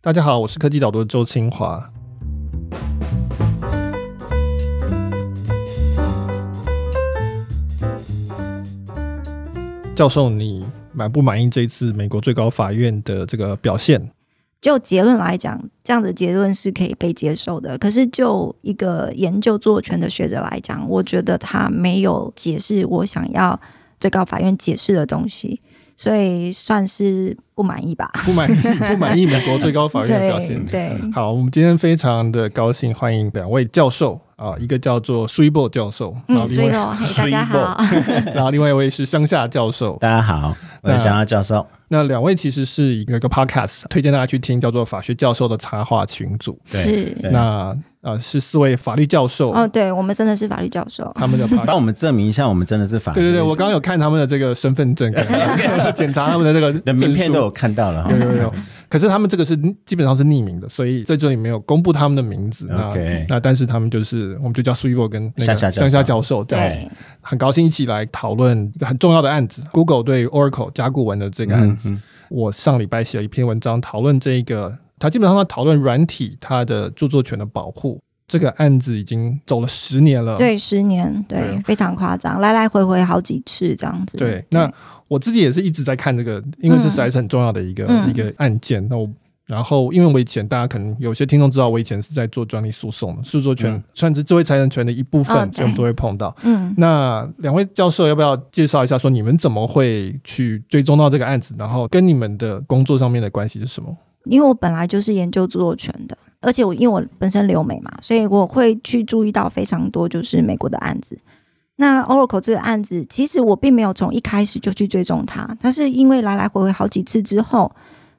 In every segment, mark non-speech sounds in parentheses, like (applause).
大家好，我是科技导读的周清华。教授，你满不满意这次美国最高法院的这个表现？就结论来讲，这样的结论是可以被接受的。可是就一个研究著作权的学者来讲，我觉得他没有解释我想要最高法院解释的东西。所以算是不满意吧？不满意，不满意美国最高法院的表现。对，对好，我们今天非常的高兴欢迎两位教授啊，一个叫做 Swebo 教授，嗯，Swebo，大家好。(laughs) 然后另外一位是乡下教授，大家好，我是乡下教授。那两位其实是一个 podcast，推荐大家去听，叫做法学教授的插画群组。对是，那。呃，是四位法律教授哦，对，我们真的是法律教授。他们的帮我们证明一下，我们真的是法律。对对对，我刚刚有看他们的这个身份证，(laughs) 检查他们的这个名片都有看到了。有有有，可是他们这个是基本上是匿名的，所以在这里没有公布他们的名字。OK，那但是他们就是，我们就叫 Swebo 跟那个乡下教授，对，很高兴一起来讨论一个很重要的案子，Google 对 Oracle 甲骨文的这个案子。我上礼拜写了一篇文章讨论这个。它基本上在讨论软体它的著作权的保护，这个案子已经走了十年了。对，十年，对，对非常夸张，来来回回好几次这样子。对，对那我自己也是一直在看这个，因为这实在是很重要的一个、嗯、一个案件。那我然后，因为我以前大家可能有些听众知道，我以前是在做专利诉讼的，著作权、嗯、算是智慧财产权的一部分，我们都会碰到。嗯，那两位教授要不要介绍一下，说你们怎么会去追踪到这个案子，然后跟你们的工作上面的关系是什么？因为我本来就是研究著作权的，而且我因为我本身留美嘛，所以我会去注意到非常多就是美国的案子。那 Oracle 这个案子，其实我并没有从一开始就去追踪它，但是因为来来回回好几次之后，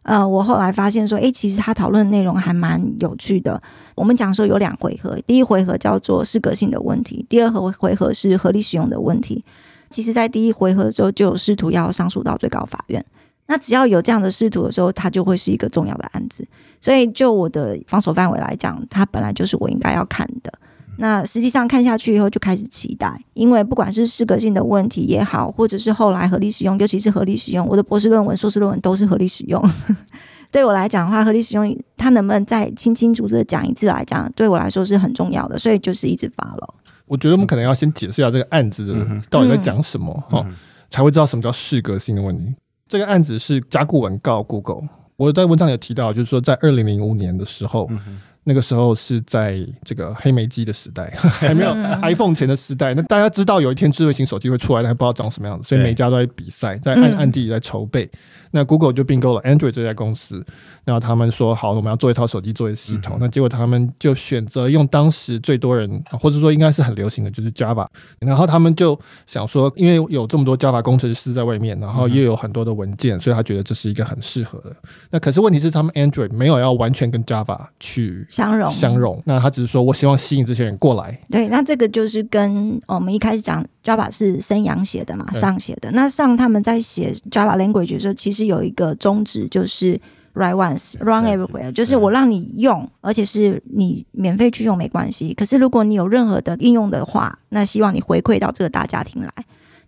呃，我后来发现说，诶，其实他讨论的内容还蛮有趣的。我们讲说有两回合，第一回合叫做适格性的问题，第二回回合是合理使用的问题。其实，在第一回合的时候就有试图要上诉到最高法院。那只要有这样的试图的时候，它就会是一个重要的案子。所以就我的防守范围来讲，它本来就是我应该要看的。那实际上看下去以后，就开始期待，因为不管是适格性的问题也好，或者是后来合理使用，尤其是合理使用，我的博士论文、硕士论文都是合理使用。(laughs) 对我来讲的话，合理使用它能不能再清清楚楚的讲一次来讲，对我来说是很重要的。所以就是一直 follow。我觉得我们可能要先解释一下这个案子的到底在讲什么哈，才会知道什么叫适格性的问题。这个案子是甲骨文告 Google。我在文章里有提到，就是说在二零零五年的时候。嗯那个时候是在这个黑莓机的时代，(laughs) 还没有 iPhone 前的时代。那大家知道有一天智慧型手机会出来，但还不知道长什么样子，所以每家都在比赛，在暗暗地里在筹备。那 Google 就并购了 Android 这家公司，然后他们说好，我们要做一套手机作业系统。那结果他们就选择用当时最多人，或者说应该是很流行的，就是 Java。然后他们就想说，因为有这么多 Java 工程师在外面，然后又有很多的文件，所以他觉得这是一个很适合的。那可是问题是，他们 Android 没有要完全跟 Java 去。相融，相融。那他只是说我希望吸引这些人过来。对，那这个就是跟我们一开始讲 Java 是生阳写的嘛，上写的。那上他们在写 Java language 的时候，其实有一个宗旨就是 write once, run everywhere，就是我让你用，而且是你免费去用没关系。可是如果你有任何的应用的话，那希望你回馈到这个大家庭来。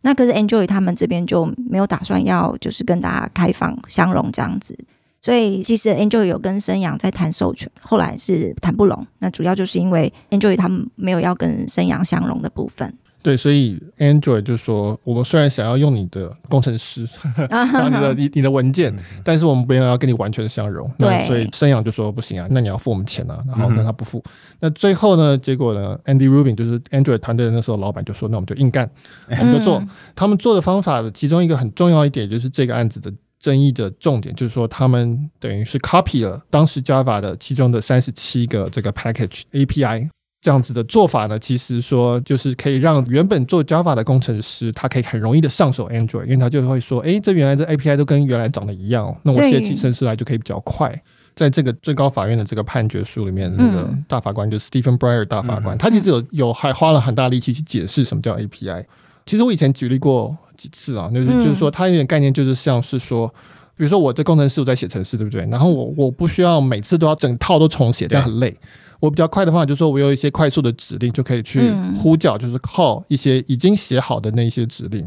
那可是 Android 他们这边就没有打算要，就是跟大家开放相融这样子。所以其实 Android 有跟生阳在谈授权，后来是谈不拢。那主要就是因为 Android 他们没有要跟生阳相融的部分。对，所以 Android 就说，我们虽然想要用你的工程师，(laughs) 然后你的 (laughs) 你你的文件，但是我们没有要跟你完全相融。对，那所以生阳就说不行啊，那你要付我们钱啊。然后那他不付，那最后呢，结果呢，Andy Rubin 就是 Android 团队的那时候老板就说，那我们就硬干，我们就做。他们做的方法的其中一个很重要一点就是这个案子的。争议的重点就是说，他们等于是 copy 了当时 Java 的其中的三十七个这个 package API 这样子的做法呢，其实说就是可以让原本做 Java 的工程师，他可以很容易的上手 Android，因为他就会说，哎，这原来这 API 都跟原来长得一样，那我写起程式来就可以比较快。在这个最高法院的这个判决书里面，那个大法官就是 Stephen Breyer 大法官，他其实有有还花了很大力气去解释什么叫 API。其实我以前举例过。几次啊？就是就是说，他有点概念，就是像是说，比如说我这工程师我在写程式，对不对？然后我我不需要每次都要整套都重写，这样很累。我比较快的方法就是说，我有一些快速的指令就可以去呼叫，就是靠一些已经写好的那些指令。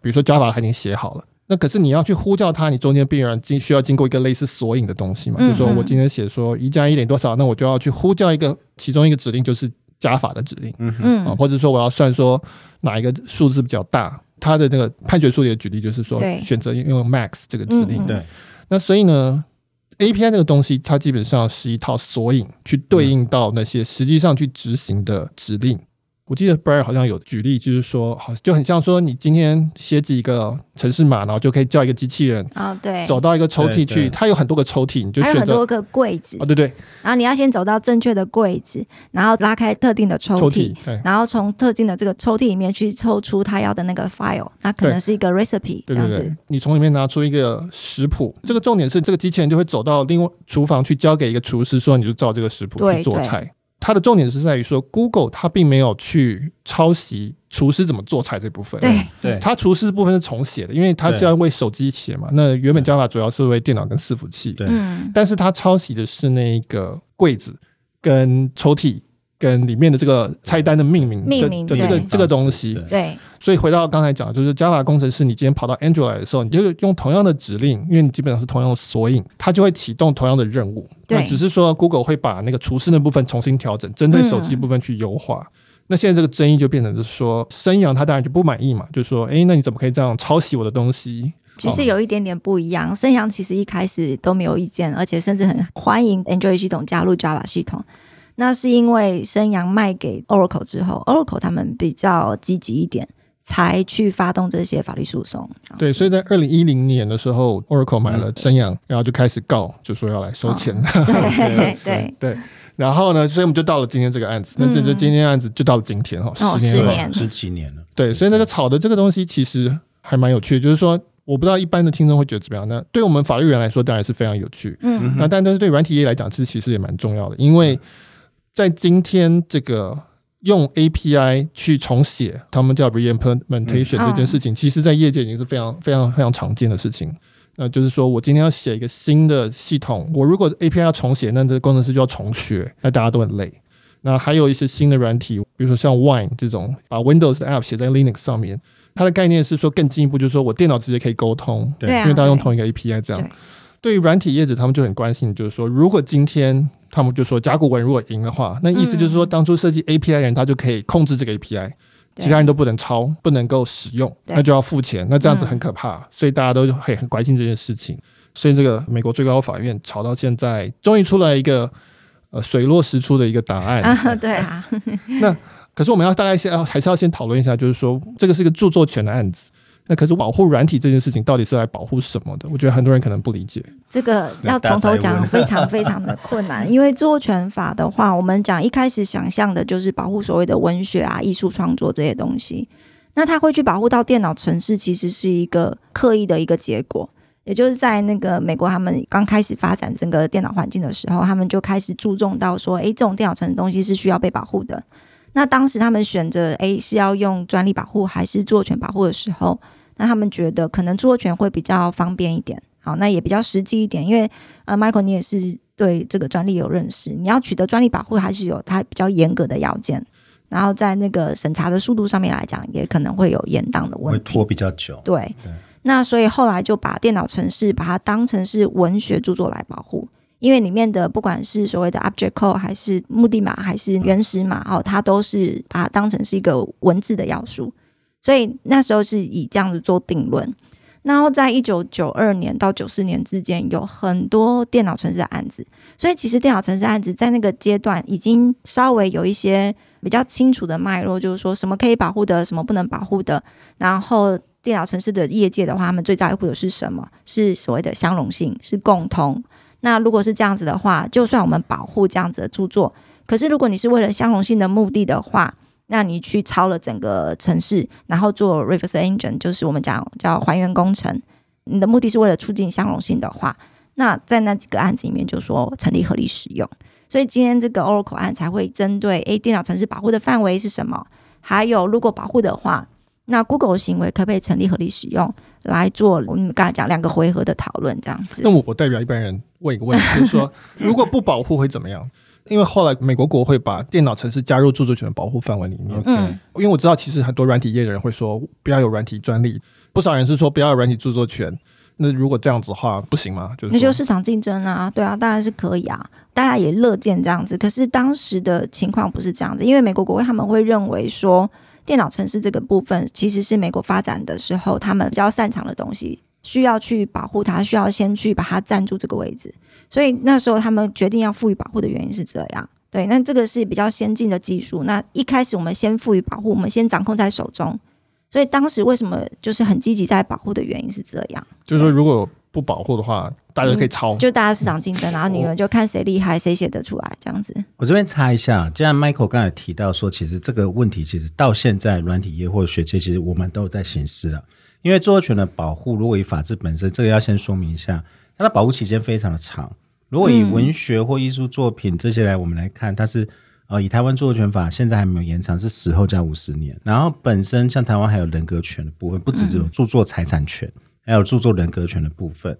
比如说 Java 它已经写好了，那可是你要去呼叫它，你中间必然经需要经过一个类似索引的东西嘛？嗯嗯，就是说我今天写说一加一等于多少，那我就要去呼叫一个其中一个指令，就是加法的指令。嗯嗯，啊，或者说我要算说哪一个数字比较大，它的那个判决书里的举例就是说选择用 max 这个指令。对，那所以呢，API 这个东西它基本上是一套索引，去对应到那些实际上去执行的指令。我记得 Brian 好像有举例，就是说，好就很像说，你今天写几个城市码，然后就可以叫一个机器人啊，对，走到一个抽屉去，它有很多个抽屉，你就选择还有很多个柜子。啊，对对。然后你要先走到正确的柜子，然后拉开特定的抽屉，然后从特定的这个抽屉里面去抽出他要的那个 file，那可能是一个 recipe 这样子。你从里面拿出一个食谱，这个重点是这个机器人就会走到另外厨房去交给一个厨师，说你就照这个食谱去做菜。它的重点是在于说，Google 它并没有去抄袭厨师怎么做菜这部分。对对，它厨师部分是重写的，因为它是要为手机写嘛。那原本 Java 主要是为电脑跟伺服器。对，但是它抄袭的是那个柜子跟抽屉。跟里面的这个菜单的命名的命名的这个这个东西，对，所以回到刚才讲，就是 Java 工程师，你今天跑到 Android 来的时候，你就用同样的指令，因为你基本上是同样的索引，它就会启动同样的任务。对，那只是说 Google 会把那个厨师那部分重新调整，针对手机部分去优化。嗯。那现在这个争议就变成是说，生阳他当然就不满意嘛，就是说，哎，那你怎么可以这样抄袭我的东西？其实有一点点不一样，生阳其实一开始都没有意见，而且甚至很欢迎 Android 系统加入 Java 系统。那是因为生阳卖给 Oracle 之后，Oracle 他们比较积极一点，才去发动这些法律诉讼。对，所以在二零一零年的时候，Oracle 买了生阳，然后就开始告，就说要来收钱。哦、(laughs) 对对对。然后呢，所以我们就到了今天这个案子。嗯、那这这今天案子就到了今天哈，哦、十年了，十几年了。对，所以那个炒的这个东西其实还蛮有趣的，就是说，我不知道一般的听众会觉得怎么样。那对我们法律人来说，当然是非常有趣。嗯。那但但是对软体业来讲，这其实也蛮重要的，因为。在今天这个用 API 去重写，他们叫 reimplementation 这件事情，其实在业界已经是非常非常非常常见的事情。那就是说我今天要写一个新的系统，我如果 API 要重写，那这个工程师就要重学，那大家都很累。那还有一些新的软体，比如说像 Wine 这种，把 Windows 的 App 写在 Linux 上面，它的概念是说更进一步，就是说我电脑直接可以沟通，对，因为大家用同一个 API 这样。对于软体业者，他们就很关心，就是说，如果今天他们就说甲骨文如果赢的话，那意思就是说，当初设计 API 的人他就可以控制这个 API，其他人都不能抄，不能够使用，那就要付钱，那这样子很可怕，所以大家都很很关心这件事情。所以这个美国最高法院吵到现在，终于出来一个呃水落石出的一个答案。啊，对啊。(laughs) 那可是我们要大概先要还是要先讨论一下，就是说这个是一个著作权的案子。那可是保护软体这件事情到底是来保护什么的？我觉得很多人可能不理解。这个 (laughs) 要从头讲，非常非常的困难。因为著作权法的话，我们讲一开始想象的就是保护所谓的文学啊、艺术创作这些东西。那它会去保护到电脑城市，其实是一个刻意的一个结果。也就是在那个美国，他们刚开始发展整个电脑环境的时候，他们就开始注重到说，诶，这种电脑程式东西是需要被保护的。那当时他们选择诶是要用专利保护还是著作权保护的时候，那他们觉得可能著作权会比较方便一点，好，那也比较实际一点，因为呃，Michael 你也是对这个专利有认识，你要取得专利保护还是有它比较严格的要件，然后在那个审查的速度上面来讲，也可能会有延宕的问题，会拖比较久。对，那所以后来就把电脑城市把它当成是文学著作来保护。因为里面的不管是所谓的 object code 还是目的码还是原始码哦，它都是把它当成是一个文字的要素，所以那时候是以这样子做定论。然后在一九九二年到九四年之间，有很多电脑城市的案子，所以其实电脑城市案子在那个阶段已经稍微有一些比较清楚的脉络，就是说什么可以保护的，什么不能保护的。然后电脑城市的业界的话，他们最在乎的是什么？是所谓的相容性，是共通。那如果是这样子的话，就算我们保护这样子的著作，可是如果你是为了相容性的目的的话，那你去抄了整个城市，然后做 reverse engine，就是我们讲叫还原工程，你的目的是为了促进相容性的话，那在那几个案子里面就说成立合理使用。所以今天这个 Oracle 案才会针对诶电脑程式保护的范围是什么，还有如果保护的话。那 Google 行为可不可以成立合理使用来做？我们刚才讲两个回合的讨论，这样子。那我代表一般人问一个问题，(laughs) 就是说，如果不保护会怎么样？因为后来美国国会把电脑程式加入著作权的保护范围里面。嗯。因为我知道，其实很多软体业的人会说，不要有软体专利。不少人是说不要有软体著作权。那如果这样子的话，不行吗？就是那就市场竞争啊，对啊，当然是可以啊，大家也乐见这样子。可是当时的情况不是这样子，因为美国国会他们会认为说，电脑城市这个部分其实是美国发展的时候他们比较擅长的东西，需要去保护它，需要先去把它占住这个位置。所以那时候他们决定要赋予保护的原因是这样。对，那这个是比较先进的技术。那一开始我们先赋予保护，我们先掌控在手中。所以当时为什么就是很积极在保护的原因是这样，就是说如果不保护的话，大家可以抄，就大家市场竞争，然后你们就看谁厉害，谁写得出来这样子。我这边插一下，既然 Michael 刚才提到说，其实这个问题其实到现在软体业或者学界，其实我们都有在行事了。因为著作权的保护，如果以法制本身，这个要先说明一下，它的保护期间非常的长。如果以文学或艺术作品这些来我们来看，它是。呃，以台湾著作权法现在还没有延长，是死后加五十年。然后本身像台湾还有人格权的部分，不只只有著作财产权，还有著作人格权的部分。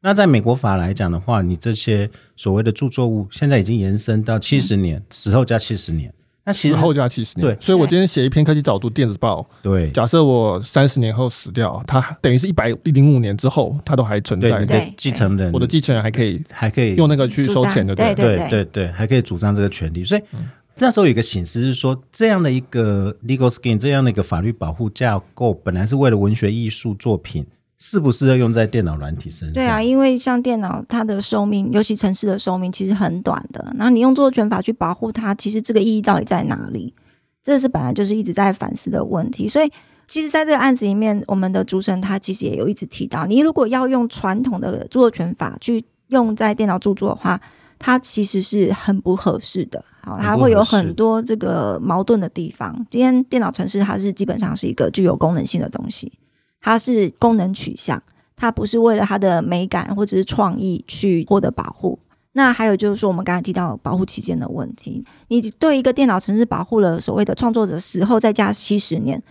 那在美国法来讲的话，你这些所谓的著作物，现在已经延伸到七十年，死后加七十年。那死后加七十年，对。所以我今天写一篇科技早读电子报，对。假设我三十年后死掉，它等于是一百零五年之后，它都还存在。对，对继承人，我的继承人还可以还可以用那个去收钱的，对对对对对，还可以主张这个权利。所以。嗯那时候有一个形式是说，这样的一个 legal scheme，这样的一个法律保护架构，本来是为了文学艺术作品，适不适合用在电脑软体身上？对啊，因为像电脑，它的寿命，尤其城市的寿命其实很短的。然后你用著作权法去保护它，其实这个意义到底在哪里？这是本来就是一直在反思的问题。所以，其实在这个案子里面，我们的主审他其实也有一直提到，你如果要用传统的著作权法去用在电脑著作的话，它其实是很不合适的。好，它会有很多这个矛盾的地方。今天电脑城市它是基本上是一个具有功能性的东西，它是功能取向，它不是为了它的美感或者是创意去获得保护。那还有就是说，我们刚才提到保护期间的问题，你对一个电脑程式保护了所谓的创作者死后再加七十年，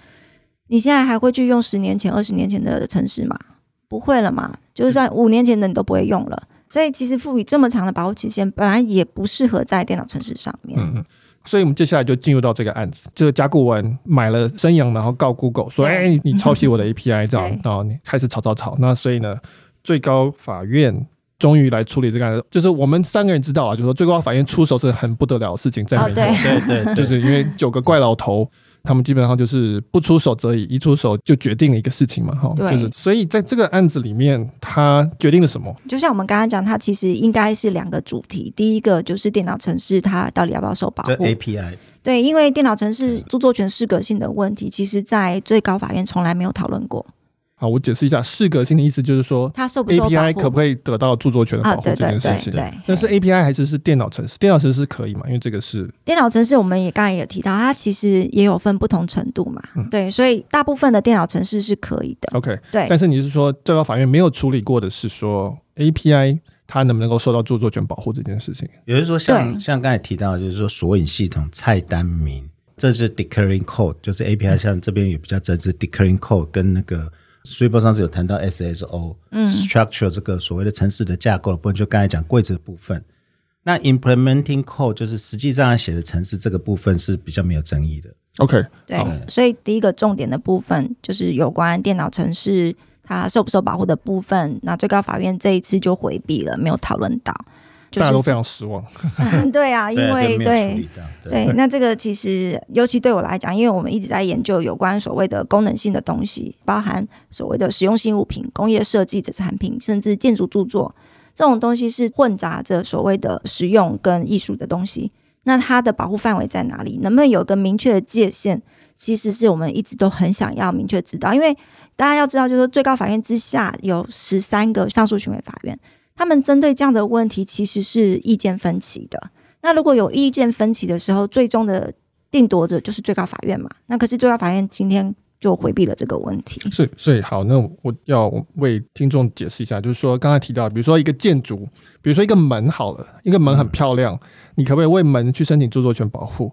你现在还会去用十年前、二十年前的程式吗？不会了嘛？就算五年前的你都不会用了。所以其实赋予这么长的保护期限，本来也不适合在电脑程式上面。所以我们接下来就进入到这个案子，这个甲骨文买了生阳，然后告 Google 说：“哎、欸，你抄袭我的 API，这样，然后你开始吵吵吵。”那所以呢，最高法院终于来处理这个案子。就是我们三个人知道啊，就是说最高法院出手是很不得了的事情，在美国，哦、对对对，就是因为九个怪老头。他们基本上就是不出手则已，一出手就决定了一个事情嘛，哈，就是所以在这个案子里面，他决定了什么？就像我们刚刚讲，它其实应该是两个主题，第一个就是电脑城市它到底要不要受保护？API 对，因为电脑城市著作权适格性的问题，其实在最高法院从来没有讨论过。好，我解释一下，适格性的意思就是说，它受不受 API 可不可以得到著作权的保护这件事情？对，那是 API 还是是电脑程式？电脑程式可以嘛？因为这个是电脑程式，我们也刚才也提到，它其实也有分不同程度嘛。嗯、对，所以大部分的电脑程式是可以的。OK，对。但是你是说最高法院没有处理过的是说 API 它能不能够受到著作权保护这件事情？也就是说像，像像刚才提到的，就是说索引系统、菜单名，这是 declaring code，就是 API 像这边也比较真实 declaring code 跟那个。书报上次有谈到 SSO，嗯，structure 这个所谓的城市的架构的部分，就刚才讲规则部分。那 implementing code 就是实际上写的城市这个部分是比较没有争议的。OK，对，所以第一个重点的部分就是有关电脑城市它受不受保护的部分。那最高法院这一次就回避了，没有讨论到。大家都非常失望。(laughs) 对啊，因为对对，对，对，那这个其实尤其对我来讲，因为我们一直在研究有关所谓的功能性的东西，包含所谓的实用性物品、工业设计的产品，甚至建筑著作这种东西是混杂着所谓的实用跟艺术的东西。那它的保护范围在哪里？能不能有个明确的界限？其实是我们一直都很想要明确知道，因为大家要知道，就是说最高法院之下有十三个上诉巡回法院。他们针对这样的问题，其实是意见分歧的。那如果有意见分歧的时候，最终的定夺者就是最高法院嘛。那可是最高法院今天就回避了这个问题。所以，所以好，那我要为听众解释一下，就是说刚才提到，比如说一个建筑，比如说一个门好了，一个门很漂亮，嗯、你可不可以为门去申请著作权保护？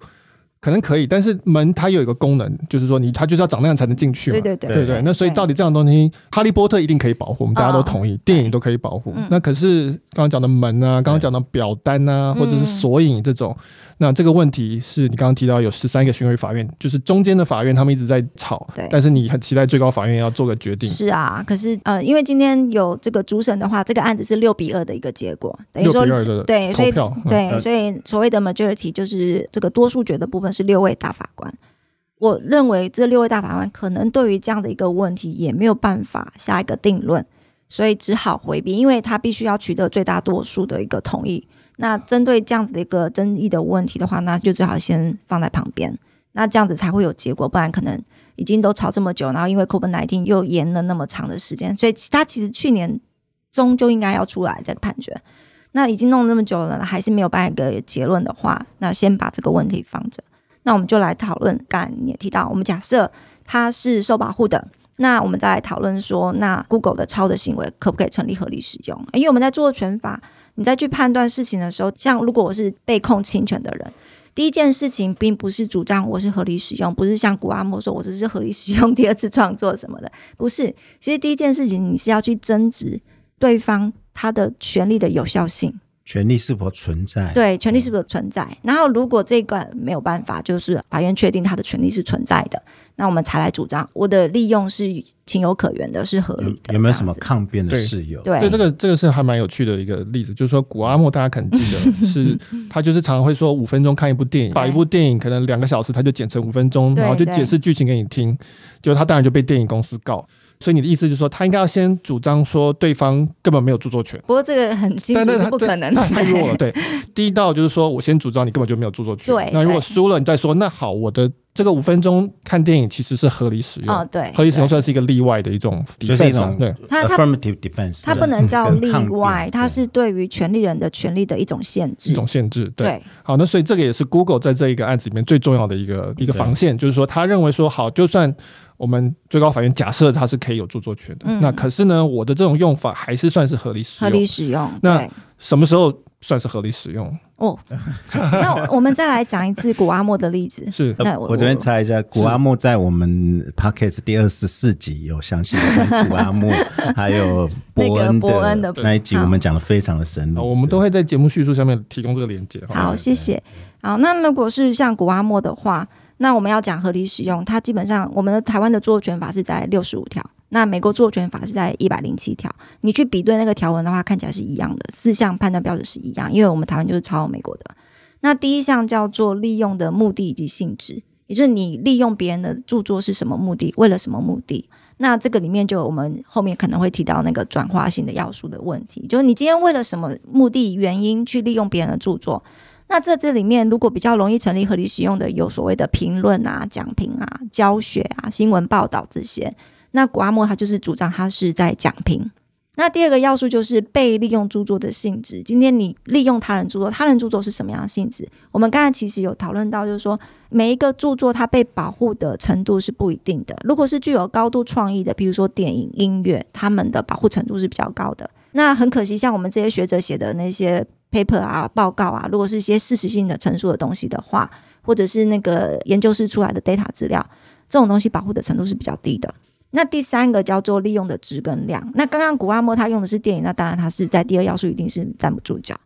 可能可以，但是门它有一个功能，就是说你它就是要长那样才能进去嘛。对对对对对。那所以到底这样的东西，哈利波特一定可以保护，我们大家都同意，电影都可以保护。那可是刚刚讲的门啊，刚刚讲的表单啊，或者是索引这种。那这个问题是你刚刚提到有十三个巡回法院，就是中间的法院他们一直在吵，对。但是你很期待最高法院要做个决定。是啊，可是呃，因为今天有这个主审的话，这个案子是六比二的一个结果，等于说对，所以对，嗯、所以所谓的 majority 就是这个多数决的部分是六位大法官。我认为这六位大法官可能对于这样的一个问题也没有办法下一个定论，所以只好回避，因为他必须要取得最大多数的一个同意。那针对这样子的一个争议的问题的话，那就最好先放在旁边，那这样子才会有结果，不然可能已经都吵这么久，然后因为 COVID-19 又延了那么长的时间，所以他其实去年中就应该要出来再判决，那已经弄了那么久了，还是没有办法一个结论的话，那先把这个问题放着，那我们就来讨论。刚才你也提到，我们假设他是受保护的，那我们再来讨论说，那 Google 的抄的行为可不可以成立合理使用？因为我们在著作权法。你再去判断事情的时候，像如果我是被控侵权的人，第一件事情并不是主张我是合理使用，不是像古阿莫说我只是合理使用第二次创作什么的，不是。其实第一件事情你是要去争执对方他的权利的有效性。权利是否存在？对，权利是否存在？然后如果这个没有办法，就是法院确定他的权利是存在的，那我们才来主张我的利用是情有可原的，是合理的。有没有什么抗辩的事由？对，所以这个这个是还蛮有趣的一个例子，就是说古阿莫大家可能记得 (laughs) 是，他就是常常会说五分钟看一部电影，把一部电影可能两个小时他就剪成五分钟，然后就解释剧情给你听，结果他当然就被电影公司告。所以你的意思就是说，他应该要先主张说对方根本没有著作权。不过这个很清楚是不可能的，太弱了。对，(laughs) 第一道就是说我先主张你根本就没有著作权。对，那如果输了，你再说那好，我的这个五分钟看电影其实是合理使用。哦，对，合理使用算是一个例外的一种，就是一种对。它 affirmative defense，它不能叫例外，它是对于权利人的权利的一种限制。一种限制，对。对好，那所以这个也是 Google 在这一个案子里面最重要的一个一个防线，就是说他认为说好，就算。我们最高法院假设它是可以有著作权的，嗯、那可是呢，我的这种用法还是算是合理使用。合理使用。那什么时候算是合理使用？哦，那我们再来讲一次古阿莫的例子。是，那我，我这边猜一下，古阿莫在我们 Podcast 第二十四集有详细的古阿莫，还有伯恩的 (laughs) 那一集，我们讲的非常的深入。我们都会在节目叙述下面提供这个连接。好，好，谢谢。好，那如果是像古阿莫的话。那我们要讲合理使用，它基本上我们的台湾的著作权法是在六十五条，那美国著作权法是在一百零七条。你去比对那个条文的话，看起来是一样的，四项判断标准是一样，因为我们台湾就是抄美国的。那第一项叫做利用的目的以及性质，也就是你利用别人的著作是什么目的，为了什么目的？那这个里面就我们后面可能会提到那个转化性的要素的问题，就是你今天为了什么目的、原因去利用别人的著作？那这这里面，如果比较容易成立合理使用的，有所谓的评论啊、讲评啊、教学啊、新闻报道这些。那古阿莫他就是主张他是在讲评。那第二个要素就是被利用著作的性质。今天你利用他人著作，他人著作是什么样的性质？我们刚才其实有讨论到，就是说每一个著作它被保护的程度是不一定的。如果是具有高度创意的，比如说电影、音乐，他们的保护程度是比较高的。那很可惜，像我们这些学者写的那些。Paper 啊，报告啊，如果是一些事实性的陈述的东西的话，或者是那个研究室出来的 data 资料，这种东西保护的程度是比较低的。那第三个叫做利用的值跟量。那刚刚古阿莫他用的是电影，那当然他是在第二要素一定是站不住脚。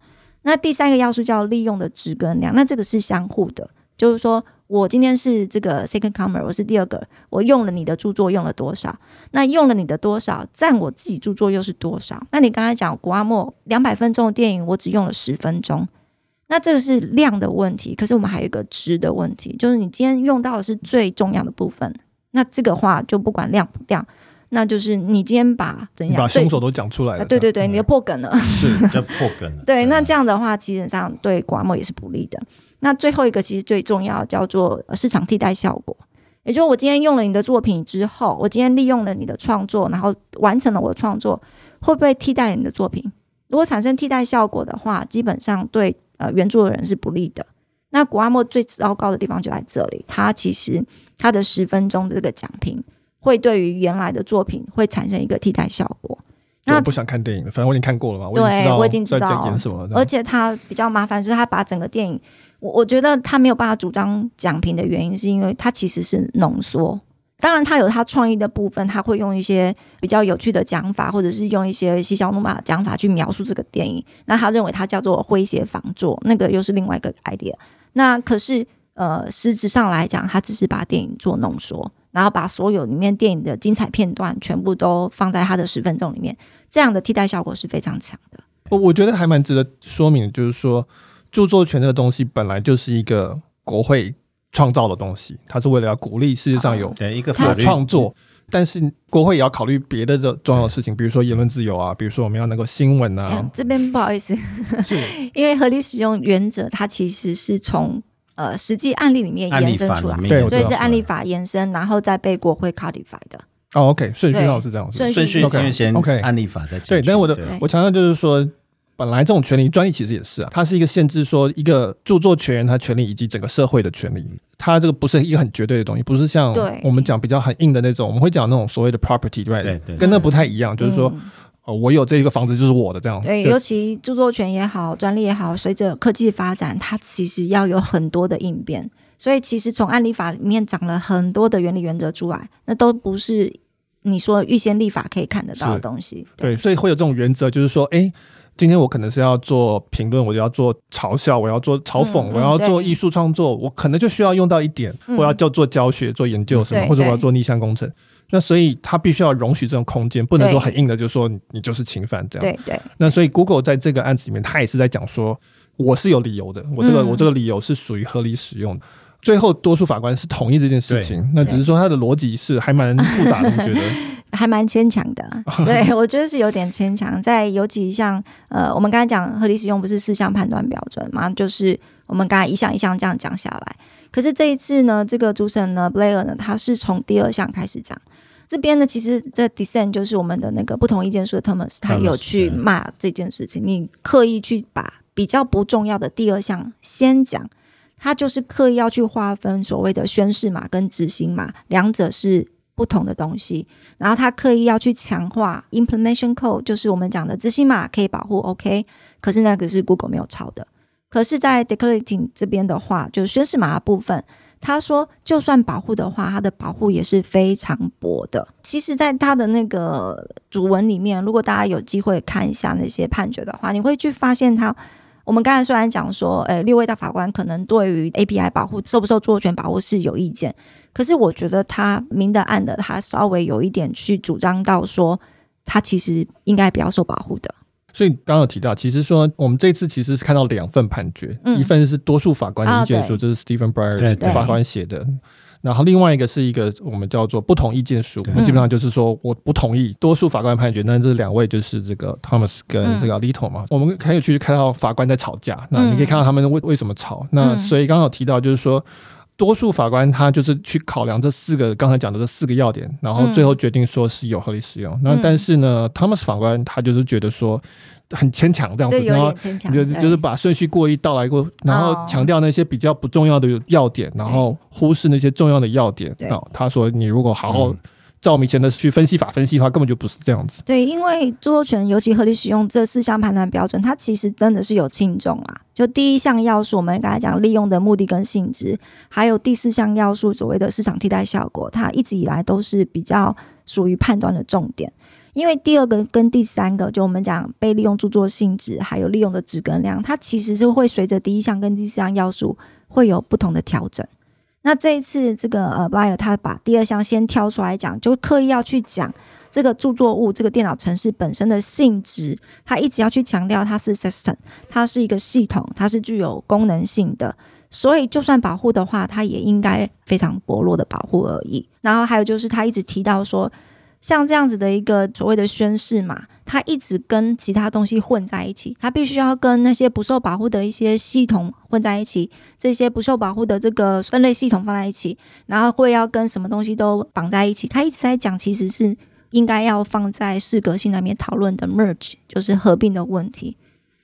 那第三个要素叫利用的值跟量，那这个是相互的，就是说。我今天是这个 second comer，我是第二个，我用了你的著作用了多少？那用了你的多少，占我自己著作又是多少？那你刚才讲古阿莫两百分钟的电影，我只用了十分钟，那这个是量的问题。可是我们还有一个值的问题，就是你今天用到的是最重要的部分，那这个话就不管量不量，那就是你今天把怎样把凶手都讲出来了，对对对，你就破梗了，嗯、是就破梗了。(laughs) 对，那这样的话，基本上对古阿莫也是不利的。那最后一个其实最重要，叫做市场替代效果。也就是我今天用了你的作品之后，我今天利用了你的创作，然后完成了我的创作，会不会替代你的作品？如果产生替代效果的话，基本上对呃原著的人是不利的。那古阿莫最糟糕的地方就在这里，他其实他的十分钟这个讲评，会对于原来的作品会产生一个替代效果。那我不想看电影了，反正我已经看过了嘛，对，我已经知道在演什么。而且他比较麻烦，是他把整个电影我我觉得他没有办法主张讲评的原因，是因为他其实是浓缩。当然，他有他创意的部分，他会用一些比较有趣的讲法，或者是用一些嬉笑怒骂的讲法去描述这个电影。那他认为他叫做诙谐仿作，那个又是另外一个 idea。那可是呃，实质上来讲，他只是把电影做浓缩，然后把所有里面电影的精彩片段全部都放在他的十分钟里面，这样的替代效果是非常强的。我我觉得还蛮值得说明的，就是说著作权这个东西本来就是一个国会。创造的东西，它是为了要鼓励世界上有一个创作，但是国会也要考虑别的这重要的事情，比如说言论自由啊，比如说我们要能够新闻啊。这边不好意思，是。(laughs) 因为合理使用原则，它其实是从呃实际案例里面延伸出来，对，所以是案例法延伸，然后再被国会 codify 的。哦，OK，顺序上是这样子，顺序 OK，先 OK 案例法再对，但我的我强调就是说。本来这种权利专利其实也是啊，它是一个限制，说一个著作权人他权利以及整个社会的权利，它这个不是一个很绝对的东西，不是像我们讲比较很硬的那种，我们会讲那种所谓的 property right，对对，跟那不太一样，就是说，哦，我有这一个房子就是我的这样。对，尤其著作权也好，专利也好，随着科技发展，它其实要有很多的应变，所以其实从案例法里面讲了很多的原理原则出来，那都不是你说预先立法可以看得到的东西。对，所以会有这种原则，就是说，哎。今天我可能是要做评论，我就要做嘲笑，我要做嘲讽，我要做艺术创作，我可能就需要用到一点，嗯、我要叫做教学、做研究什么，或者我要做逆向工程。那所以他必须要容许这种空间，不能说很硬的，就说你就是侵犯这样。对对。那所以 Google 在这个案子里面，他也是在讲说，我是有理由的，我这个、嗯、我这个理由是属于合理使用的。最后多数法官是同意这件事情，那只是说他的逻辑是还蛮复杂的，我觉得。(laughs) 还蛮牵强的，(laughs) 对，我觉得是有点牵强。在尤其像呃，我们刚才讲合理使用不是四项判断标准嘛，就是我们刚才一项一项这样讲下来。可是这一次呢，这个主审呢，Blair 呢，他是从第二项开始讲。这边呢，其实这 dissent 就是我们的那个不同意见书的 Thomas，他有去骂这件事情。你刻意去把比较不重要的第二项先讲，他就是刻意要去划分所谓的宣誓码跟执行码，两者是。不同的东西，然后他刻意要去强化 implementation code，就是我们讲的执行码可以保护 OK，可是那个是 Google 没有抄的。可是，在 declarative 这边的话，就是宣誓码部分，他说就算保护的话，它的保护也是非常薄的。其实，在他的那个主文里面，如果大家有机会看一下那些判决的话，你会去发现他。我们刚才虽然讲说，诶，六位大法官可能对于 API 保护受不受著作权保护是有意见。可是我觉得他明的暗的，他稍微有一点去主张到说，他其实应该比较受保护的。所以刚刚有提到，其实说我们这次其实是看到两份判决，嗯、一份是多数法官的意见书，这、啊、是 Stephen Breyer 法官写的，然后另外一个是一个我们叫做不同意见书，我们基本上就是说我不同意多数法官的判决，那这两位就是这个 Thomas 跟这个 Alito 嘛，嗯、我们可以去看到法官在吵架，那你可以看到他们为为什么吵，嗯、那所以刚刚有提到就是说。多数法官他就是去考量这四个刚才讲的这四个要点，然后最后决定说是有合理使用。那、嗯、但是呢，Thomas 法官他就是觉得说很牵强这样子，然后就就是把顺序过一道来过，然后强调那些比较不重要的要点，然后忽视那些重要的要点。啊，他说你如果好好。照我们以前的去分析法分析的话，根本就不是这样子。对，因为著作权尤其合理使用这四项判断标准，它其实真的是有轻重啊。就第一项要素，我们刚才讲利用的目的跟性质，还有第四项要素所谓的市场替代效果，它一直以来都是比较属于判断的重点。因为第二个跟第三个，就我们讲被利用著作性质，还有利用的质跟量，它其实是会随着第一项跟第四项要素会有不同的调整。那这一次，这个呃，Blair 他把第二项先挑出来讲，就刻意要去讲这个著作物，这个电脑程式本身的性质，他一直要去强调它是 system，它是一个系统，它是具有功能性的，所以就算保护的话，它也应该非常薄弱的保护而已。然后还有就是他一直提到说。像这样子的一个所谓的宣誓嘛，它一直跟其他东西混在一起，它必须要跟那些不受保护的一些系统混在一起，这些不受保护的这个分类系统放在一起，然后会要跟什么东西都绑在一起。他一直在讲，其实是应该要放在适格性那边讨论的 merge，就是合并的问题。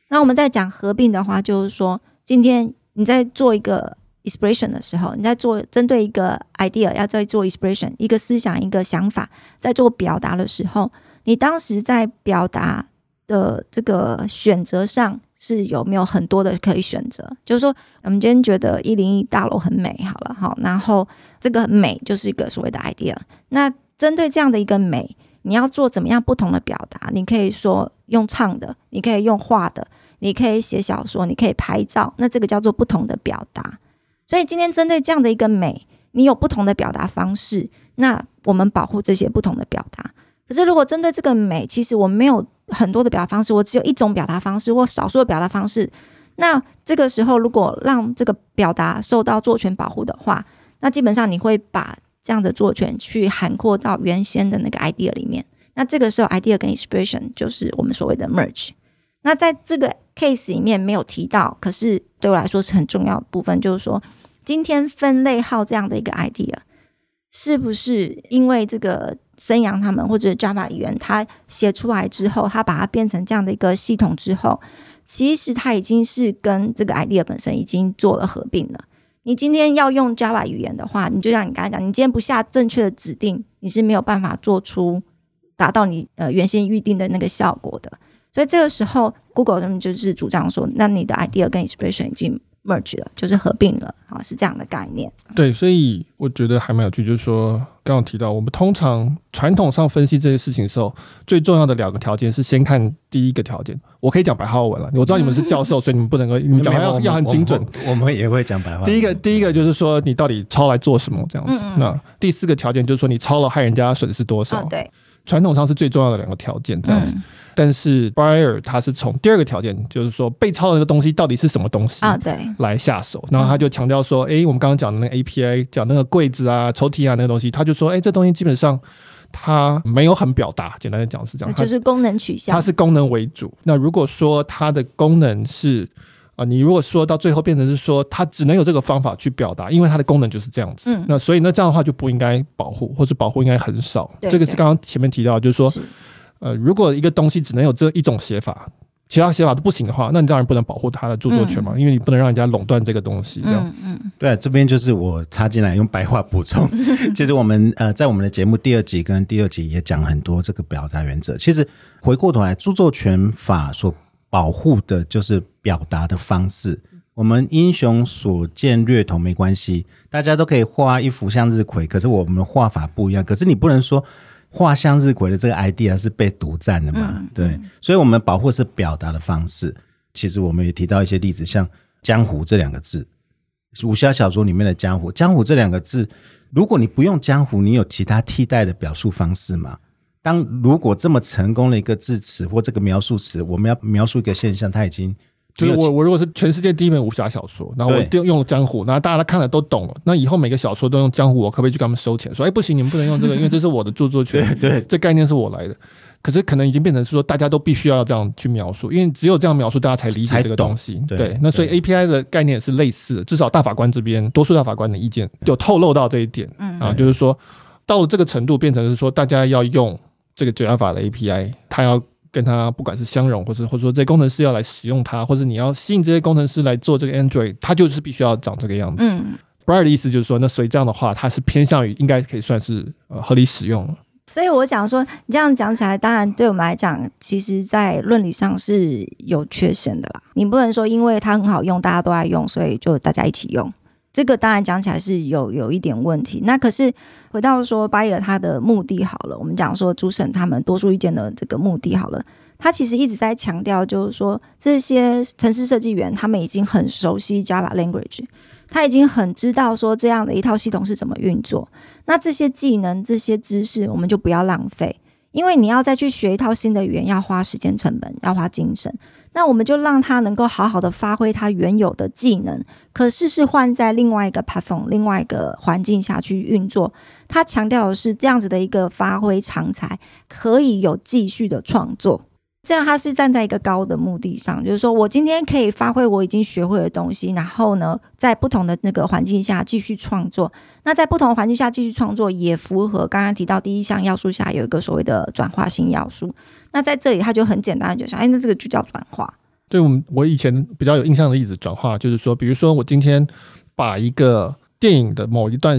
那我们在讲合并的话，就是说今天你在做一个。Expression 的时候，你在做针对一个 idea，要在做 expression，一个思想、一个想法，在做表达的时候，你当时在表达的这个选择上是有没有很多的可以选择。就是说，我们今天觉得一零一大楼很美，好了好，然后这个美就是一个所谓的 idea。那针对这样的一个美，你要做怎么样不同的表达？你可以说用唱的，你可以用画的，你可以写小说，你可以拍照，那这个叫做不同的表达。所以今天针对这样的一个美，你有不同的表达方式，那我们保护这些不同的表达。可是如果针对这个美，其实我没有很多的表达方式，我只有一种表达方式或少数的表达方式，那这个时候如果让这个表达受到作权保护的话，那基本上你会把这样的作权去涵括到原先的那个 idea 里面，那这个时候 idea 跟 expression 就是我们所谓的 merge。那在这个 case 里面没有提到，可是对我来说是很重要的部分，就是说今天分类号这样的一个 idea，是不是因为这个生阳他们或者 Java 语言他写出来之后，他把它变成这样的一个系统之后，其实它已经是跟这个 idea 本身已经做了合并了。你今天要用 Java 语言的话，你就像你刚才讲，你今天不下正确的指定，你是没有办法做出达到你呃原先预定的那个效果的。所以这个时候，Google 他们就是主张说，那你的 idea 跟 inspiration 已经 merge 了，就是合并了啊，是这样的概念。对，所以我觉得还蛮有趣，就是说刚刚提到，我们通常传统上分析这些事情的时候，最重要的两个条件是先看第一个条件。我可以讲白话文了，我知道你们是教授，所以你们不能够，你们讲要要很精准。我们也会讲白话。第一个，第一个就是说你到底抄来做什么这样子。嗯嗯，那第四个条件就是说你抄了害人家损失多少？哦、对，传统上是最重要的两个条件这样子。嗯但是 Breyer 他是从第二个条件，就是说被抄的那个东西到底是什么东西啊？对，来下手。然后他就强调说，哎，我们刚刚讲的那个 API，讲那个柜子啊、抽屉啊那个东西，他就说，哎，这东西基本上它没有很表达。简单的讲是这样，就是功能取向，它是功能为主。那如果说它的功能是啊，你如果说到最后变成是说它只能有这个方法去表达，因为它的功能就是这样子。嗯，那所以那这样的话就不应该保护，或是保护应该很少。这个是刚刚前面提到，就是说。呃，如果一个东西只能有这一种写法，其他写法都不行的话，那你当然不能保护它的著作权嘛，嗯、因为你不能让人家垄断这个东西。这样，嗯嗯，对，这边就是我插进来用白话补充。(laughs) 其实我们呃，在我们的节目第二集跟第二集也讲很多这个表达原则。其实回过头来，著作权法所保护的就是表达的方式。我们英雄所见略同没关系，大家都可以画一幅向日葵，可是我们画法不一样。可是你不能说。画向日葵的这个 idea 是被独占的嘛？嗯、对，所以我们保护是表达的方式。其实我们也提到一些例子，像“江湖”这两个字，武侠小说里面的“江湖”，“江湖”这两个字，如果你不用“江湖”，你有其他替代的表述方式吗？当如果这么成功的一个字词或这个描述词，我们要描述一个现象，它已经。就是我，我如果是全世界第一本武侠小说，然后我用用了江湖，然后大家看了都懂了，那以后每个小说都用江湖，我可不可以去给他们收钱？说，哎，不行，你们不能用这个，因为这是我的著作权，对，对，这概念是我来的。可是可能已经变成是说，大家都必须要这样去描述，因为只有这样描述，大家才理解这个东西。对，对，那所以 API 的概念也是类似的，至少大法官这边，多数大法官的意见就透露到这一点，嗯啊，就是说到了这个程度，变成是说大家要用这个 Java 的 API，它要。跟它不管是相容，或者或者说这些工程师要来使用它，或者你要吸引这些工程师来做这个 Android，它就是必须要长这个样子。嗯，Breyer 的意思就是说，那所以这样的话，它是偏向于应该可以算是呃合理使用。所以我想说，你这样讲起来，当然对我们来讲，其实在论理上是有缺陷的啦。你不能说因为它很好用，大家都爱用，所以就大家一起用。这个当然讲起来是有有一点问题。那可是回到说巴耶尔他的目的好了，我们讲说诸神他们多数意见的这个目的好了，他其实一直在强调，就是说这些城市设计员他们已经很熟悉 Java language，他已经很知道说这样的一套系统是怎么运作。那这些技能、这些知识，我们就不要浪费，因为你要再去学一套新的语言，要花时间成本，要花精神。那我们就让他能够好好的发挥他原有的技能，可是是换在另外一个 platform、另外一个环境下去运作。他强调的是这样子的一个发挥常才，可以有继续的创作。这样他是站在一个高的目的上，就是说我今天可以发挥我已经学会的东西，然后呢，在不同的那个环境下继续创作。那在不同环境下继续创作，也符合刚刚提到第一项要素下有一个所谓的转化性要素。那在这里他就很简单的就想，哎，那这个就叫转化。对我们，我以前比较有印象的例子，转化就是说，比如说我今天把一个电影的某一段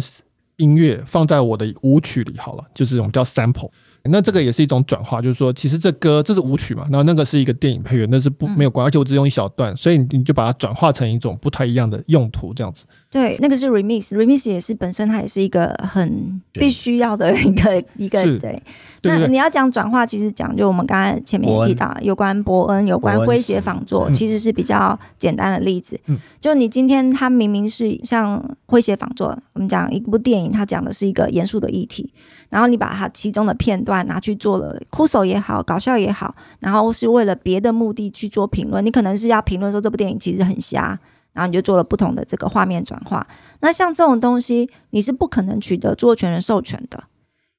音乐放在我的舞曲里，好了，就是我们叫 sample。那这个也是一种转化，就是说，其实这歌这是舞曲嘛，然后那个是一个电影配乐，那是不没有关，而且我只用一小段，所以你就把它转化成一种不太一样的用途，这样子。对，那个是 remix，remix 也是本身它也是一个很必须要的一个一个对。那你要讲转化，其实讲就我们刚才前面也提到有关伯恩、有关诙谐仿作，其实是比较简单的例子。嗯，就你今天它明明是像诙谐仿作，我们讲一部电影，它讲的是一个严肃的议题，然后你把它其中的片段拿去做了哭手也好，搞笑也好，然后是为了别的目的去做评论，你可能是要评论说这部电影其实很瞎。然后你就做了不同的这个画面转化。那像这种东西，你是不可能取得著作权人授权的。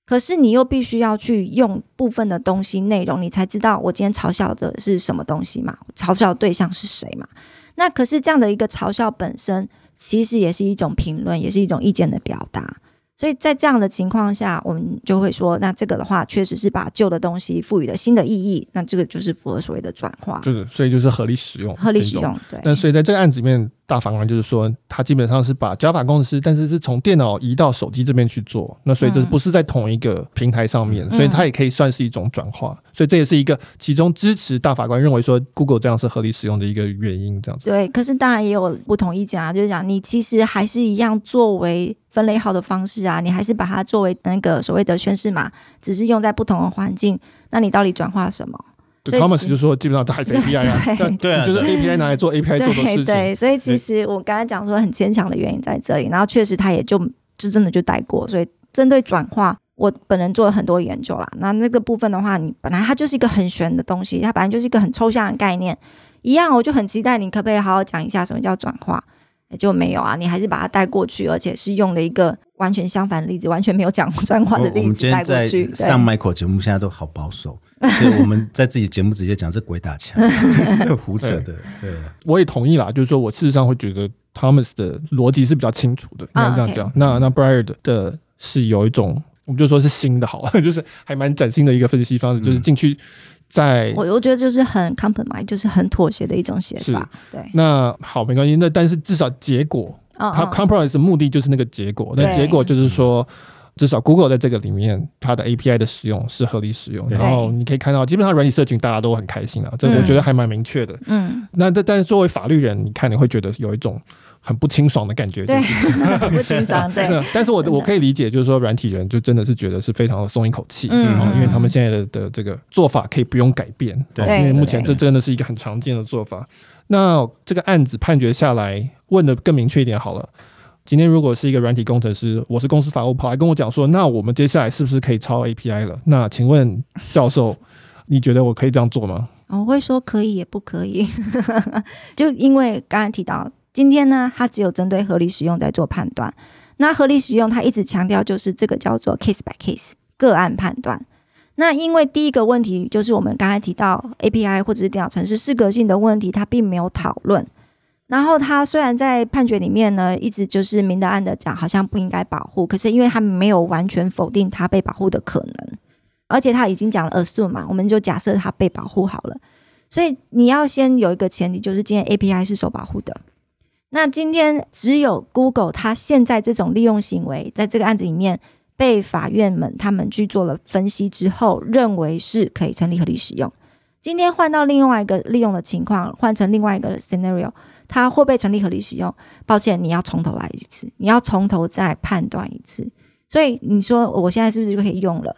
可是你又必须要去用部分的东西内容，你才知道我今天嘲笑的是什么东西嘛？嘲笑的对象是谁嘛？那可是这样的一个嘲笑本身，其实也是一种评论，也是一种意见的表达。所以在这样的情况下，我们就会说，那这个的话，确实是把旧的东西赋予了新的意义，那这个就是符合所谓的转化。就是，所以就是合理使用，合理使用。对。那所以在这个案子里面。大法官就是说，他基本上是把 Java 工程师，但是是从电脑移到手机这边去做，那所以这不是在同一个平台上面，嗯、所以它也可以算是一种转化，所以这也是一个其中支持大法官认为说 Google 这样是合理使用的一个原因，这样子。对，可是当然也有不同意见啊，就是讲你其实还是一样作为分类号的方式啊，你还是把它作为那个所谓的宣示码，只是用在不同的环境，那你到底转化什么？对，Thomas 就说基本上它还是 API 啊，对，对，就是 API 拿来做 API 做的事情。对，所以其实我刚才讲说很牵强的原因在这里，然后确实它也就就真的就带过。所以针对转化，我本人做了很多研究啦。那那个部分的话，你本来它就是一个很玄的东西，它本来就是一个很抽象的概念。一样，我就很期待你可不可以好好讲一下什么叫转化？也就没有啊，你还是把它带过去，而且是用了一个完全相反的例子，完全没有讲转化的例子带过去。上 Michael 节目现在都好保守。(laughs) 所以我们在自己节目直接讲这鬼打墙，(laughs) 这胡扯的。对，我也同意啦。就是说我事实上会觉得 Thomas 的逻辑是比较清楚的，应该这样讲。Oh. 那那 Brier 的是有一种，我们就说是新的，好，(laughs) 就是还蛮崭新的一个分析方式，就是进去在。我我觉得就是很 compromise，就是很妥协的一种写法。对。那好，没关系。那但是至少结果，它 compromise 的目的就是那个结果。那结果就是说。至少 Google 在这个里面，它的 API 的使用是合理使用，然后你可以看到，基本上软体社群大家都很开心啊，这我觉得还蛮明确的。嗯，那但但是作为法律人，你看你会觉得有一种很不清爽的感觉，对，(laughs) 不清爽，对。(laughs) 但是我我可以理解，就是说软体人就真的是觉得是非常的松一口气，嗯，因为他们现在的的这个做法可以不用改变，对，因为目前这真的是一个很常见的做法。那这个案子判决下来，问的更明确一点好了。今天如果是一个软体工程师，我是公司法务，跑来跟我讲说，那我们接下来是不是可以抄 API 了？那请问教授，你觉得我可以这样做吗？我会说可以也不可以，(laughs) 就因为刚才提到，今天呢，它只有针对合理使用在做判断。那合理使用，它一直强调就是这个叫做 case by case 个案判断。那因为第一个问题就是我们刚才提到 API 或者是电脑程式适格性的问题，它并没有讨论。然后他虽然在判决里面呢，一直就是明的暗的讲，好像不应该保护，可是因为他没有完全否定他被保护的可能，而且他已经讲了 assume 嘛，我们就假设他被保护好了。所以你要先有一个前提，就是今天 API 是受保护的。那今天只有 Google，它现在这种利用行为，在这个案子里面被法院们他们去做了分析之后，认为是可以成立合理使用。今天换到另外一个利用的情况，换成另外一个 scenario。它会不会成立合理使用？抱歉，你要从头来一次，你要从头再判断一次。所以你说我现在是不是就可以用了？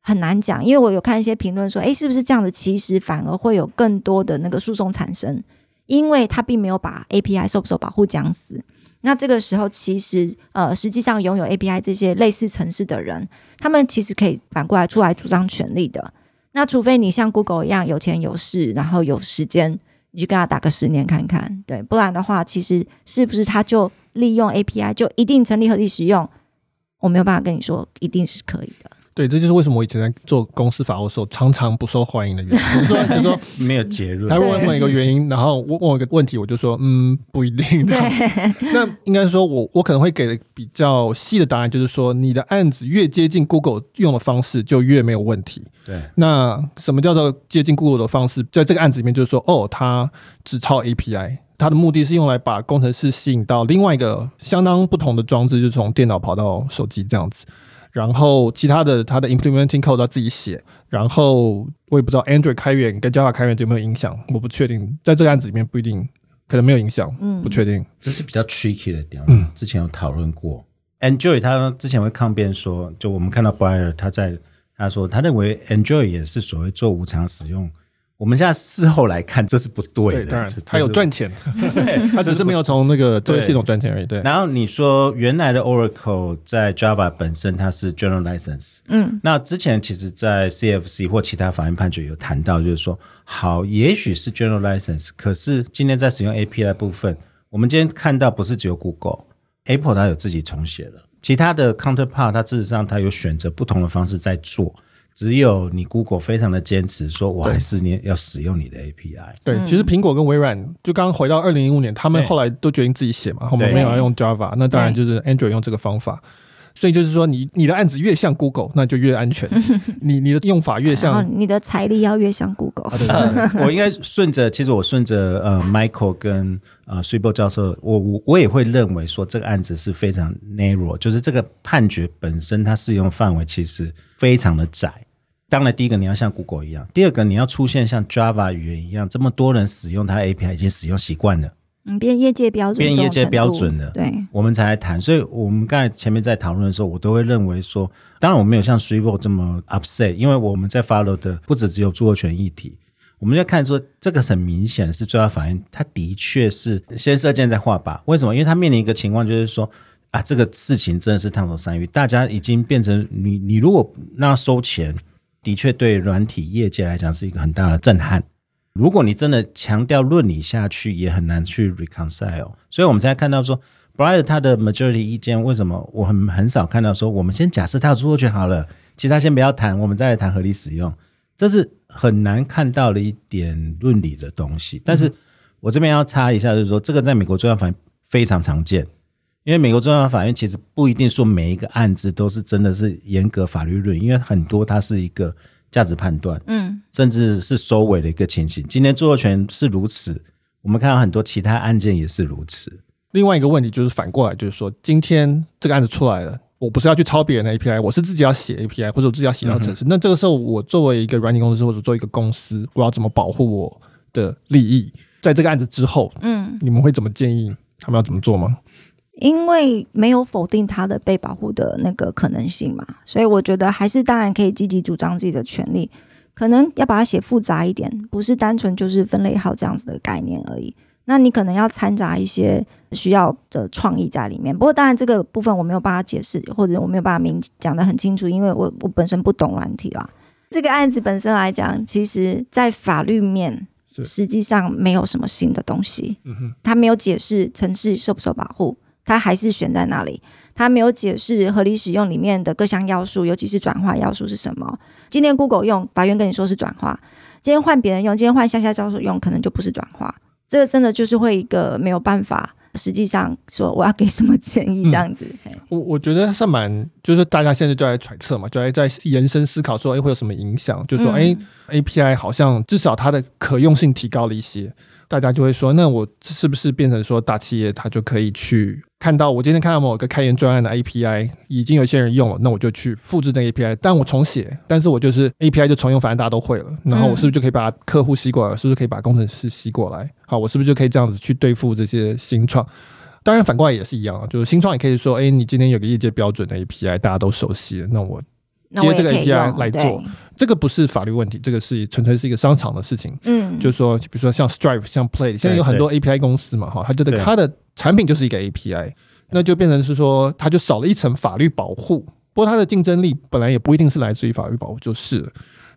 很难讲，因为我有看一些评论说，诶，是不是这样子？其实反而会有更多的那个诉讼产生，因为它并没有把 API 受不受保护讲死。那这个时候，其实呃，实际上拥有 API 这些类似城市的人，他们其实可以反过来出来主张权利的。那除非你像 Google 一样有钱有势，然后有时间。你就跟他打个十年看看，对，不然的话，其实是不是他就利用 API 就一定成立合理使用？我没有办法跟你说一定是可以的。对，这就是为什么我以前在做公司法务的时候常常不受欢迎的原因。比 (laughs) 如说，(laughs) 没有结论，他问问一个原因，然后问问我一个问题，我就说嗯，不一定。对，那应该说我我可能会给的比较细的答案，就是说你的案子越接近 Google 用的方式，就越没有问题。对，那什么叫做接近 Google 的方式？在这个案子里面，就是说哦，它只抄 API，它的目的是用来把工程师吸引到另外一个相当不同的装置，就是从电脑跑到手机这样子。然后其他的它的 implementing code 要自己写，然后我也不知道 Android 开源跟 Java 开源有没有影响，我不确定，在这个案子里面不一定，可能没有影响，嗯，不确定，这是比较 tricky 的点，嗯，之前有讨论过，Enjoy 他之前会抗辩说，就我们看到 Briar 他在他说他认为 Enjoy 也是所谓做无偿使用。我们现在事后来看，这是不对的。对，当然，他有赚钱，他 (laughs) 只是没有从那个这个系统赚钱而已。对。然后你说原来的 Oracle 在 Java 本身它是 General License，嗯，那之前其实，在 CFC 或其他法院判决有谈到，就是说，好，也许是 General License，可是今天在使用 API 部分，我们今天看到不是只有 Google，Apple 它有自己重写了，其他的 Counterpart 它事实上它有选择不同的方式在做。只有你 Google 非常的坚持，说我还是你要使用你的 API。对，其实苹果跟微软就刚刚回到二零一五年，他们后来都决定自己写嘛，我们没有要用 Java，那当然就是 Android 用这个方法。所以就是说，你你的案子越像 Google，那就越安全。(laughs) 你你的用法越像，你的财力要越像 Google。啊、对对对 (laughs) 我应该顺着，其实我顺着呃，Michael 跟呃 Szabo 教授，我我我也会认为说这个案子是非常 narrow，就是这个判决本身它适用范围其实非常的窄。当然，第一个你要像 Google 一样，第二个你要出现像 Java 语言一样，这么多人使用它的 API 已经使用习惯了。嗯，变业界标准，变业界标准了，对，我们才来谈。所以，我们刚才前面在讨论的时候，我都会认为说，当然我没有像 Szabo 这么 upset，因为我们在 follow 的不止只有著作权议题，我们就看说这个很明显是最大反应，它的确是先射箭再画靶。为什么？因为它面临一个情况，就是说啊，这个事情真的是烫手山芋，大家已经变成你，你如果那收钱，的确对软体业界来讲是一个很大的震撼。如果你真的强调论理下去，也很难去 reconcile。所以，我们才看到说，Brian 他的 majority 意见为什么我很很少看到说，我们先假设他有著作权好了，其他先不要谈，我们再来谈合理使用，这是很难看到的一点论理的东西。但是我这边要插一下，就是说，这个在美国最高法院非常常见，因为美国最高法院其实不一定说每一个案子都是真的是严格法律论，因为很多它是一个。价值判断，嗯，甚至是收尾的一个情形。今天著作权是如此，我们看到很多其他案件也是如此。另外一个问题就是反过来，就是说，今天这个案子出来了，我不是要去抄别人的 API，我是自己要写 API，或者我自己要写到程式。嗯、那这个时候，我作为一个软体公司或者作为一个公司，我要怎么保护我的利益？在这个案子之后，嗯，你们会怎么建议他们要怎么做吗？因为没有否定他的被保护的那个可能性嘛，所以我觉得还是当然可以积极主张自己的权利，可能要把它写复杂一点，不是单纯就是分类号这样子的概念而已。那你可能要掺杂一些需要的创意在里面。不过当然这个部分我没有办法解释，或者我没有办法明讲得很清楚，因为我我本身不懂软体啦。这个案子本身来讲，其实在法律面实际上没有什么新的东西，嗯哼，他没有解释城市受不受保护。它还是悬在那里，它没有解释合理使用里面的各项要素，尤其是转化要素是什么。今天 Google 用，法院跟你说是转化；今天换别人用，今天换夏夏教授用，可能就不是转化。这个真的就是会一个没有办法，实际上说我要给什么建议这样子。嗯、我我觉得是蛮，就是大家现在就在揣测嘛，就在在延伸思考说，哎，会有什么影响？就是说，哎、嗯、，API 好像至少它的可用性提高了一些。大家就会说，那我是不是变成说大企业它就可以去看到我今天看到某个开源专案的 API 已经有些人用了，那我就去复制这个 API，但我重写，但是我就是 API 就重用，反正大家都会了，然后我是不是就可以把客户吸过来？是不是可以把工程师吸过来？好，我是不是就可以这样子去对付这些新创？当然反过来也是一样啊，就是新创也可以说，哎，你今天有个业界标准的 API，大家都熟悉了，那我。接这个 API 来做，这个不是法律问题，这个是纯粹是一个商场的事情。嗯，就是说，比如说像 Stripe、像 Play，现在有很多 API 公司嘛，哈，它觉得它的产品就是一个 API，那就变成是说，它就少了一层法律保护。不过它的竞争力本来也不一定是来自于法律保护，就是了，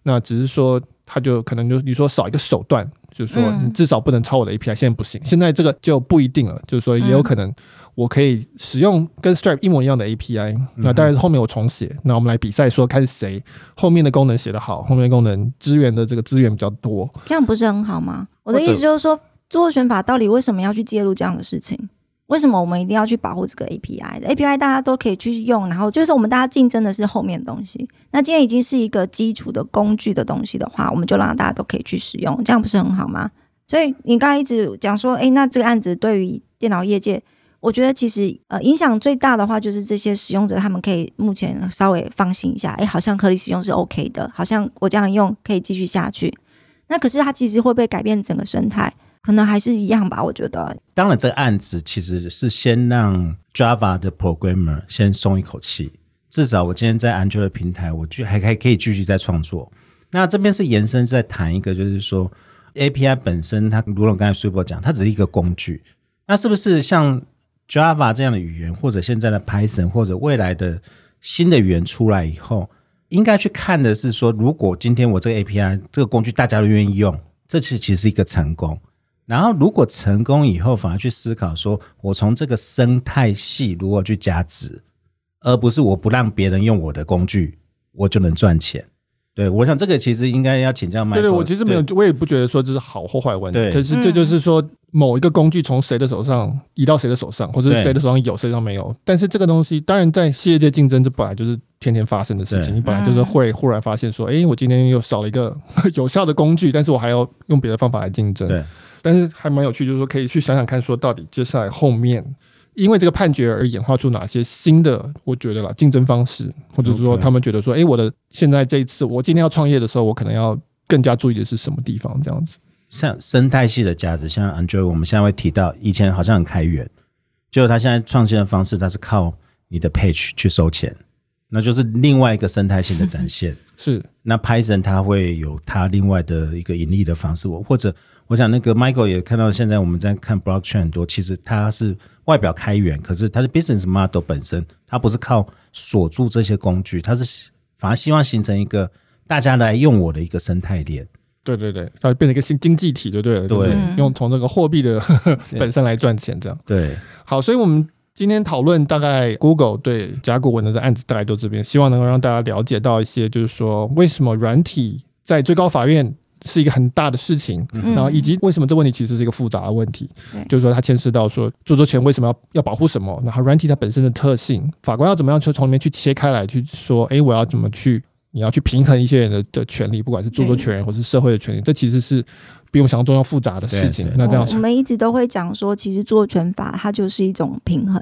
那只是说，它就可能就你说少一个手段。就是说，你至少不能抄我的 API，现在不行。现在这个就不一定了。就是说，也有可能我可以使用跟 Stripe 一模一样的 API。那当然是后面我重写。那我们来比赛，说看谁后面的功能写得好，后面的功能支援的这个资源比较多。这样不是很好吗？我的意思就是说，著作权法到底为什么要去介入这样的事情？为什么我们一定要去保护这个 API？API 大家都可以去用，然后就是我们大家竞争的是后面的东西。那今天已经是一个基础的工具的东西的话，我们就让大家都可以去使用，这样不是很好吗？所以你刚才一直讲说，诶，那这个案子对于电脑业界，我觉得其实呃影响最大的话，就是这些使用者他们可以目前稍微放心一下，哎，好像合理使用是 OK 的，好像我这样用可以继续下去。那可是它其实会不会改变整个生态？可能还是一样吧，我觉得。当然，这个案子其实是先让 Java 的 programmer 先松一口气，至少我今天在 Android 平台，我就还还可以继续在创作。那这边是延伸在谈一个，就是说 API 本身，它如同刚才 Super 讲，它只是一个工具。那是不是像 Java 这样的语言，或者现在的 Python，或者未来的新的语言出来以后，应该去看的是说，如果今天我这个 API 这个工具大家都愿意用，这其实是一个成功。然后如果成功以后，反而去思考说，我从这个生态系如何去加值，而不是我不让别人用我的工具，我就能赚钱。对，我想这个其实应该要请教 Michael。对对，我其实没有，我也不觉得说这是好或坏问题。对，就是这就是说某一个工具从谁的手上移到谁的手上，或者是谁的手上有，谁手上没有。但是这个东西，当然在世界竞争，这本来就是天天发生的事情。你本来就是会忽然发现说，哎，我今天又少了一个 (laughs) 有效的工具，但是我还要用别的方法来竞争。对，但是还蛮有趣，就是说可以去想想看，说到底接下来后面。因为这个判决而演化出哪些新的，我觉得啦，竞争方式，或者是说他们觉得说，哎、欸，我的现在这一次，我今天要创业的时候，我可能要更加注意的是什么地方？这样子，像生态系的价值，像 Android，我们现在会提到，以前好像很开源，就是他现在创新的方式，他是靠你的 page 去收钱，那就是另外一个生态性的展现。是，那 Python 它会有它另外的一个盈利的方式，我或者我想那个 Michael 也看到，现在我们在看 Blockchain 很多，其实它是。外表开源，可是它的 business model 本身，它不是靠锁住这些工具，它是反而希望形成一个大家来用我的一个生态链。对对对，它变成一个新经济体就，对了对，就是、用从这个货币的呵呵 (laughs) 本身来赚钱，这样。对，好，所以我们今天讨论大概 Google 对甲骨文的案子，大概就这边，希望能够让大家了解到一些，就是说为什么软体在最高法院。是一个很大的事情，然后以及为什么这问题其实是一个复杂的问题，嗯、就是说它牵涉到说著作权为什么要要保护什么，然后软体它本身的特性，法官要怎么样去从里面去切开来去说，哎，我要怎么去，你要去平衡一些人的的权利，不管是著作权或是社会的权利，这其实是比我们想象中要复杂的事情。那这样，我们一直都会讲说，其实著作权法它就是一种平衡，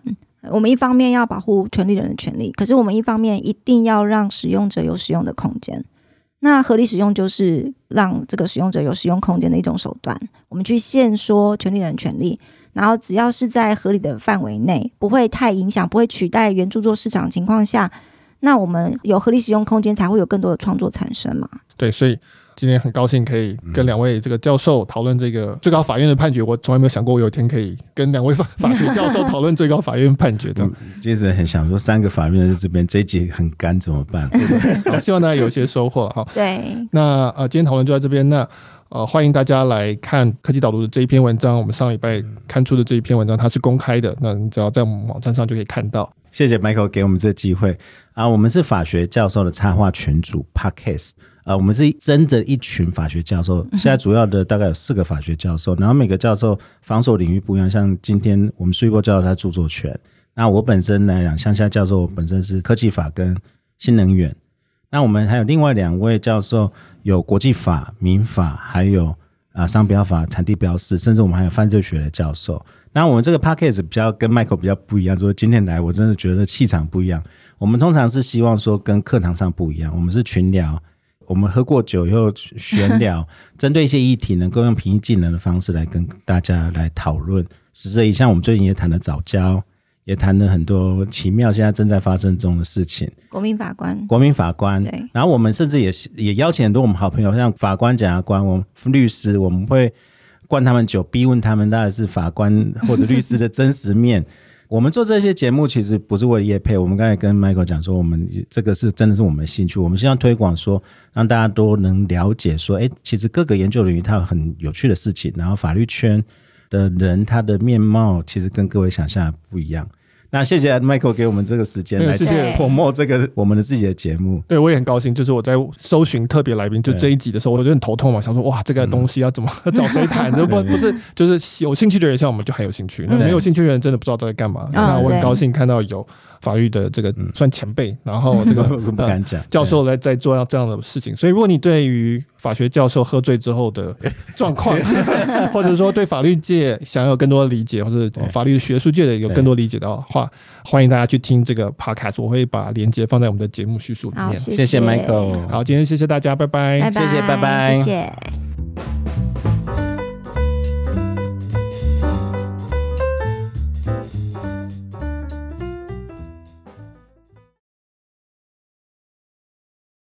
我们一方面要保护权利人的权利，可是我们一方面一定要让使用者有使用的空间。那合理使用就是让这个使用者有使用空间的一种手段。我们去限缩权利人权利，然后只要是在合理的范围内，不会太影响，不会取代原著作市场情况下，那我们有合理使用空间，才会有更多的创作产生嘛。对，所以。今天很高兴可以跟两位这个教授讨论这个最高法院的判决。我从来没有想过我有一天可以跟两位法法学教授讨论最高法院判决的。接着很想说，三个法院在这边这一集很干怎么办？(laughs) 好，希望大家有些收获哈。对。那呃，今天讨论就在这边。那呃，欢迎大家来看科技导读的这一篇文章。我们上礼拜刊出的这一篇文章，它是公开的。那你只要在我们网站上就可以看到。谢谢 Michael 给我们这个机会啊！我们是法学教授的插画群组 Podcast 啊，我们是真的一群法学教授。现在主要的大概有四个法学教授，然后每个教授防守领域不一样。像今天我们苏一波教授他著作权，那我本身来讲，向下教授我本身是科技法跟新能源。那我们还有另外两位教授，有国际法、民法，还有啊商标法、产地标示，甚至我们还有犯罪学的教授。那我们这个 podcast 比较跟 Michael 比较不一样，说今天来我真的觉得气场不一样。我们通常是希望说跟课堂上不一样，我们是群聊，我们喝过酒以后闲聊，(laughs) 针对一些议题能够用平易近人的方式来跟大家来讨论。实际上，像我们最近也谈了早教，也谈了很多奇妙现在正在发生中的事情。国民法官，国民法官，对。然后我们甚至也也邀请很多我们好朋友，像法官、检察官、我们律师，我们会。灌他们酒，逼问他们到底是法官或者律师的真实面。我们做这些节目其实不是为了业配。我们刚才跟 Michael 讲说，我们这个是真的是我们的兴趣。我们希望推广说，让大家都能了解说，哎，其实各个研究领域它有很有趣的事情。然后法律圈的人他的面貌其实跟各位想象不一样。那谢谢 Michael 给我们这个时间来谢谢 promote 这个我们的自己的节目。对，我也很高兴，就是我在搜寻特别来宾就这一集的时候，我就很头痛嘛，想说哇，这个东西要怎么找谁谈？(laughs) 不不是，就是有兴趣的人像我们就很有兴趣，那没有兴趣的人真的不知道在干嘛。那我很高兴看到有。法律的这个算前辈，(laughs) 然后这个不敢讲。教授来在做这样的事情，所以如果你对于法学教授喝醉之后的 (laughs) 状况，(laughs) 或者说对法律界想要有更多的理解，或者法律学术界的有更多理解的话，欢迎大家去听这个 podcast，我会把链接放在我们的节目叙述里面。谢谢。Michael，好，今天谢谢大家，拜拜，谢谢，拜拜，谢谢。